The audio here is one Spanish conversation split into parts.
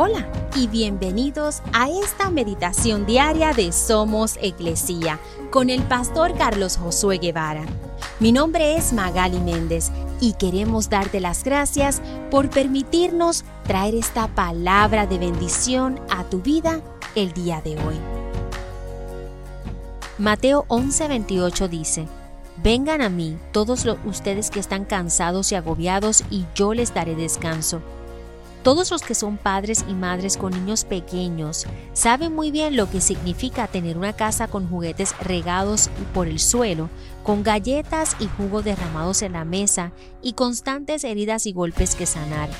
Hola y bienvenidos a esta meditación diaria de Somos Iglesia con el pastor Carlos Josué Guevara. Mi nombre es Magali Méndez y queremos darte las gracias por permitirnos traer esta palabra de bendición a tu vida el día de hoy. Mateo 11:28 dice, Vengan a mí todos los, ustedes que están cansados y agobiados y yo les daré descanso. Todos los que son padres y madres con niños pequeños saben muy bien lo que significa tener una casa con juguetes regados por el suelo, con galletas y jugo derramados en la mesa y constantes heridas y golpes que sanar,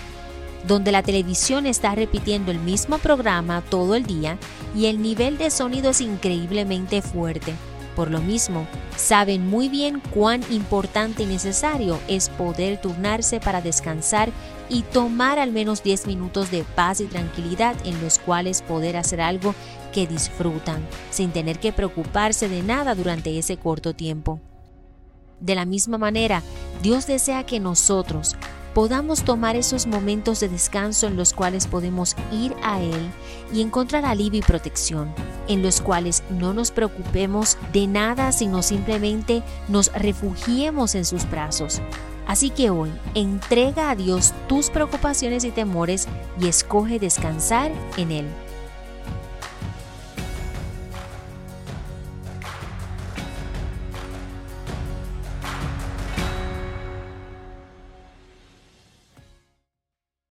donde la televisión está repitiendo el mismo programa todo el día y el nivel de sonido es increíblemente fuerte. Por lo mismo, saben muy bien cuán importante y necesario es poder turnarse para descansar y tomar al menos 10 minutos de paz y tranquilidad en los cuales poder hacer algo que disfrutan, sin tener que preocuparse de nada durante ese corto tiempo. De la misma manera, Dios desea que nosotros, podamos tomar esos momentos de descanso en los cuales podemos ir a Él y encontrar alivio y protección, en los cuales no nos preocupemos de nada, sino simplemente nos refugiemos en sus brazos. Así que hoy, entrega a Dios tus preocupaciones y temores y escoge descansar en Él.